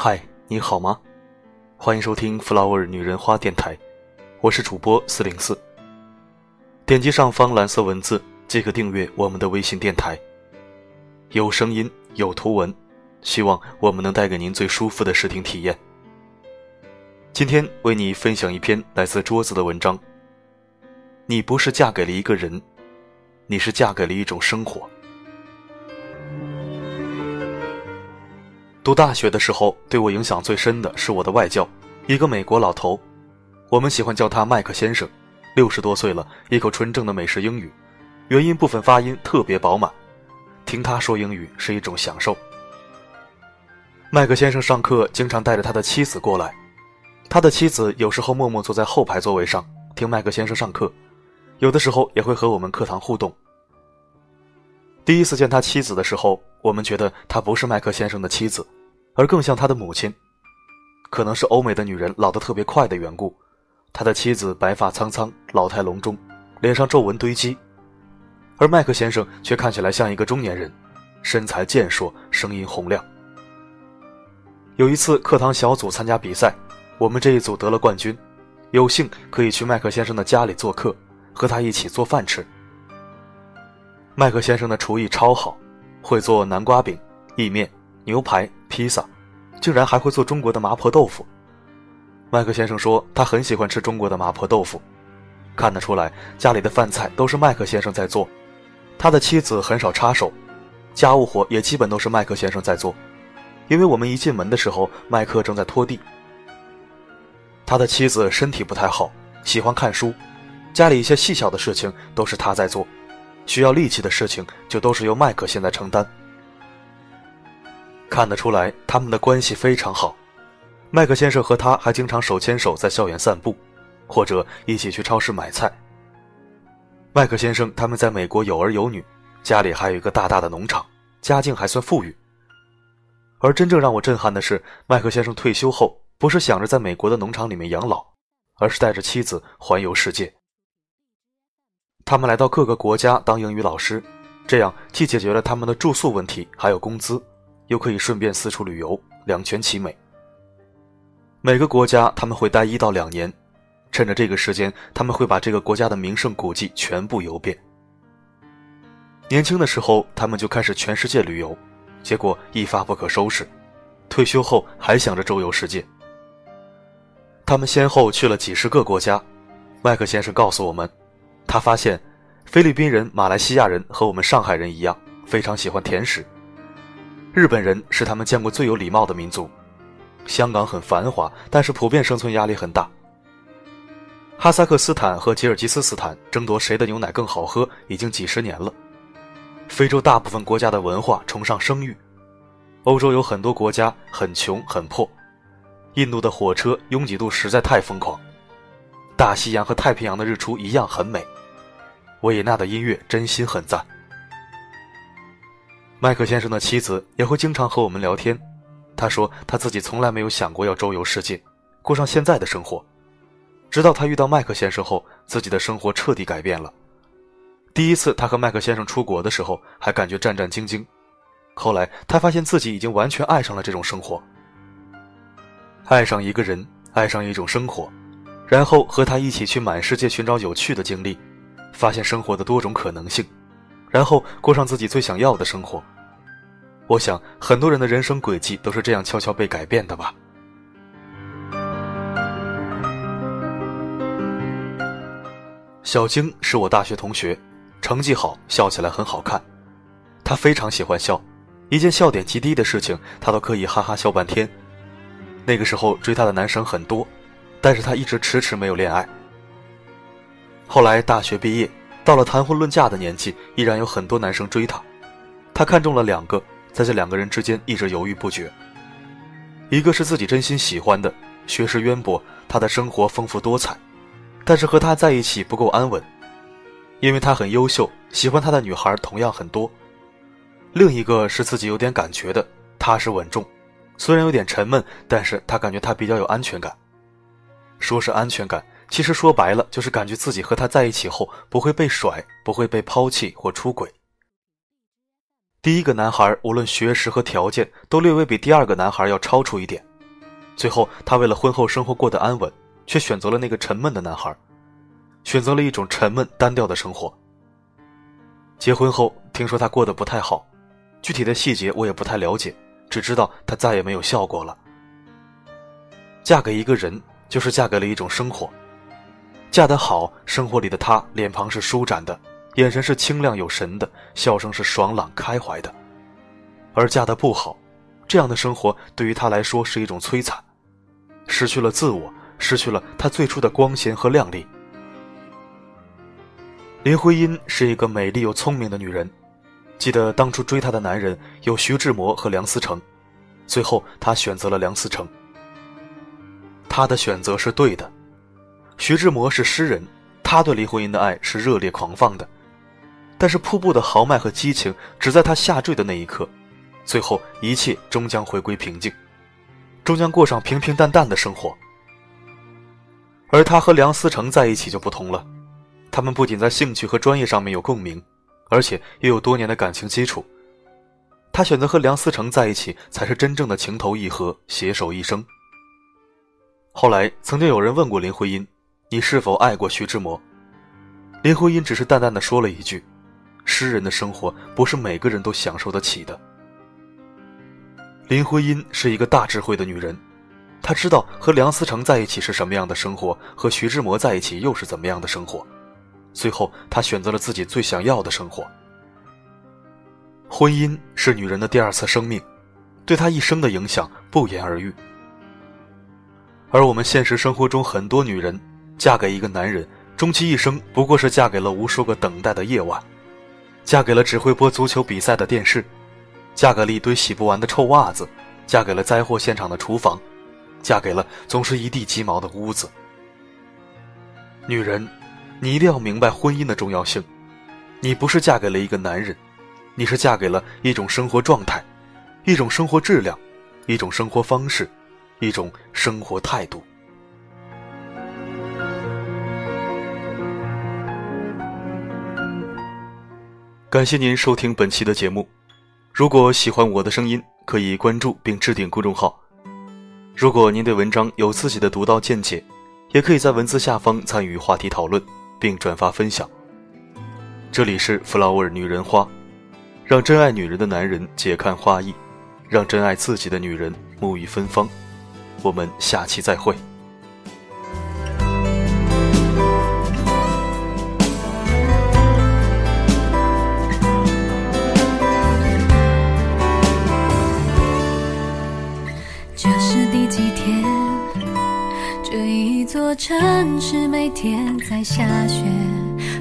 嗨，你好吗？欢迎收听 Flower 女人花电台，我是主播四零四。点击上方蓝色文字即可订阅我们的微信电台，有声音，有图文，希望我们能带给您最舒服的视听体验。今天为你分享一篇来自桌子的文章。你不是嫁给了一个人，你是嫁给了一种生活。读大学的时候，对我影响最深的是我的外教，一个美国老头，我们喜欢叫他麦克先生。六十多岁了，一口纯正的美式英语，元音部分发音特别饱满，听他说英语是一种享受。麦克先生上课经常带着他的妻子过来，他的妻子有时候默默坐在后排座位上听麦克先生上课，有的时候也会和我们课堂互动。第一次见他妻子的时候，我们觉得他不是麦克先生的妻子。而更像他的母亲，可能是欧美的女人老得特别快的缘故。他的妻子白发苍苍，老态龙钟，脸上皱纹堆积，而麦克先生却看起来像一个中年人，身材健硕，声音洪亮。有一次课堂小组参加比赛，我们这一组得了冠军，有幸可以去麦克先生的家里做客，和他一起做饭吃。麦克先生的厨艺超好，会做南瓜饼、意面。牛排、披萨，竟然还会做中国的麻婆豆腐。麦克先生说他很喜欢吃中国的麻婆豆腐，看得出来家里的饭菜都是麦克先生在做，他的妻子很少插手，家务活也基本都是麦克先生在做。因为我们一进门的时候，麦克正在拖地。他的妻子身体不太好，喜欢看书，家里一些细小的事情都是他在做，需要力气的事情就都是由麦克现在承担。看得出来，他们的关系非常好。麦克先生和他还经常手牵手在校园散步，或者一起去超市买菜。麦克先生他们在美国有儿有女，家里还有一个大大的农场，家境还算富裕。而真正让我震撼的是，麦克先生退休后不是想着在美国的农场里面养老，而是带着妻子环游世界。他们来到各个国家当英语老师，这样既解决了他们的住宿问题，还有工资。又可以顺便四处旅游，两全其美。每个国家他们会待一到两年，趁着这个时间，他们会把这个国家的名胜古迹全部游遍。年轻的时候，他们就开始全世界旅游，结果一发不可收拾。退休后还想着周游世界。他们先后去了几十个国家。麦克先生告诉我们，他发现菲律宾人、马来西亚人和我们上海人一样，非常喜欢甜食。日本人是他们见过最有礼貌的民族。香港很繁华，但是普遍生存压力很大。哈萨克斯坦和吉尔吉斯斯坦争夺谁的牛奶更好喝已经几十年了。非洲大部分国家的文化崇尚生育。欧洲有很多国家很穷很破。印度的火车拥挤度实在太疯狂。大西洋和太平洋的日出一样很美。维也纳的音乐真心很赞。麦克先生的妻子也会经常和我们聊天。他说他自己从来没有想过要周游世界，过上现在的生活。直到他遇到麦克先生后，自己的生活彻底改变了。第一次他和麦克先生出国的时候，还感觉战战兢兢。后来他发现自己已经完全爱上了这种生活，爱上一个人，爱上一种生活，然后和他一起去满世界寻找有趣的经历，发现生活的多种可能性。然后过上自己最想要的生活。我想，很多人的人生轨迹都是这样悄悄被改变的吧。小晶是我大学同学，成绩好，笑起来很好看。她非常喜欢笑，一件笑点极低的事情，她都可以哈哈笑半天。那个时候追她的男生很多，但是她一直迟迟没有恋爱。后来大学毕业。到了谈婚论嫁的年纪，依然有很多男生追她。她看中了两个，在这两个人之间一直犹豫不决。一个是自己真心喜欢的，学识渊博，他的生活丰富多彩，但是和他在一起不够安稳，因为他很优秀，喜欢他的女孩同样很多。另一个是自己有点感觉的，踏实稳重，虽然有点沉闷，但是他感觉他比较有安全感。说是安全感。其实说白了，就是感觉自己和他在一起后不会被甩，不会被抛弃或出轨。第一个男孩无论学识和条件都略微比第二个男孩要超出一点，最后她为了婚后生活过得安稳，却选择了那个沉闷的男孩，选择了一种沉闷单调的生活。结婚后，听说她过得不太好，具体的细节我也不太了解，只知道她再也没有笑过了。嫁给一个人，就是嫁给了一种生活。嫁得好，生活里的她脸庞是舒展的，眼神是清亮有神的，笑声是爽朗开怀的；而嫁得不好，这样的生活对于她来说是一种摧残，失去了自我，失去了她最初的光鲜和靓丽。林徽因是一个美丽又聪明的女人，记得当初追她的男人有徐志摩和梁思成，最后她选择了梁思成。她的选择是对的。徐志摩是诗人，他对林徽因的爱是热烈狂放的，但是瀑布的豪迈和激情只在他下坠的那一刻，最后一切终将回归平静，终将过上平平淡淡的生活。而他和梁思成在一起就不同了，他们不仅在兴趣和专业上面有共鸣，而且又有多年的感情基础。他选择和梁思成在一起，才是真正的情投意合，携手一生。后来曾经有人问过林徽因。你是否爱过徐志摩？林徽因只是淡淡的说了一句：“诗人的生活不是每个人都享受得起的。”林徽因是一个大智慧的女人，她知道和梁思成在一起是什么样的生活，和徐志摩在一起又是怎么样的生活。最后，她选择了自己最想要的生活。婚姻是女人的第二次生命，对她一生的影响不言而喻。而我们现实生活中很多女人。嫁给一个男人，终其一生不过是嫁给了无数个等待的夜晚，嫁给了只会播足球比赛的电视，嫁给了一堆洗不完的臭袜子，嫁给了灾祸现场的厨房，嫁给了总是一地鸡毛的屋子。女人，你一定要明白婚姻的重要性。你不是嫁给了一个男人，你是嫁给了一种生活状态，一种生活质量，一种生活方式，一种生活态度。感谢您收听本期的节目。如果喜欢我的声音，可以关注并置顶公众号。如果您对文章有自己的独到见解，也可以在文字下方参与话题讨论，并转发分享。这里是 Flower 女人花，让真爱女人的男人解看花意，让真爱自己的女人沐浴芬芳。我们下期再会。城市每天在下雪，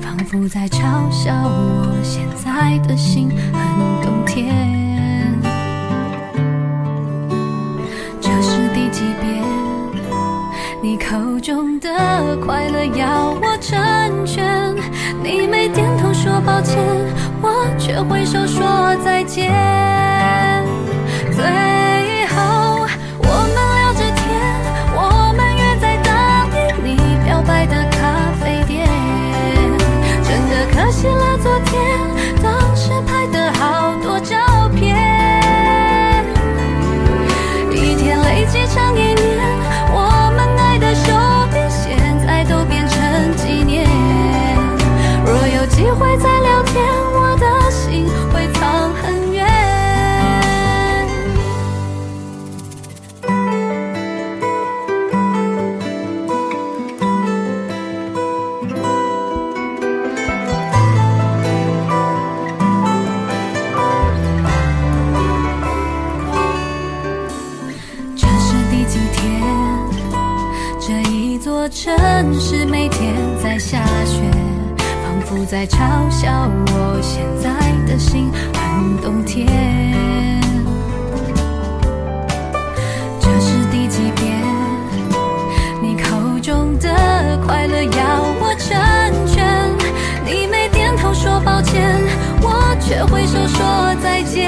仿佛在嘲笑我现在的心很冬天。这是第几遍？你口中的快乐要我成全，你没点头说抱歉，我却挥手说再见。每天在下雪，仿佛在嘲笑我现在的心很冬天。这是第几遍？你口中的快乐要我成全，你没点头说抱歉，我却挥手说再见。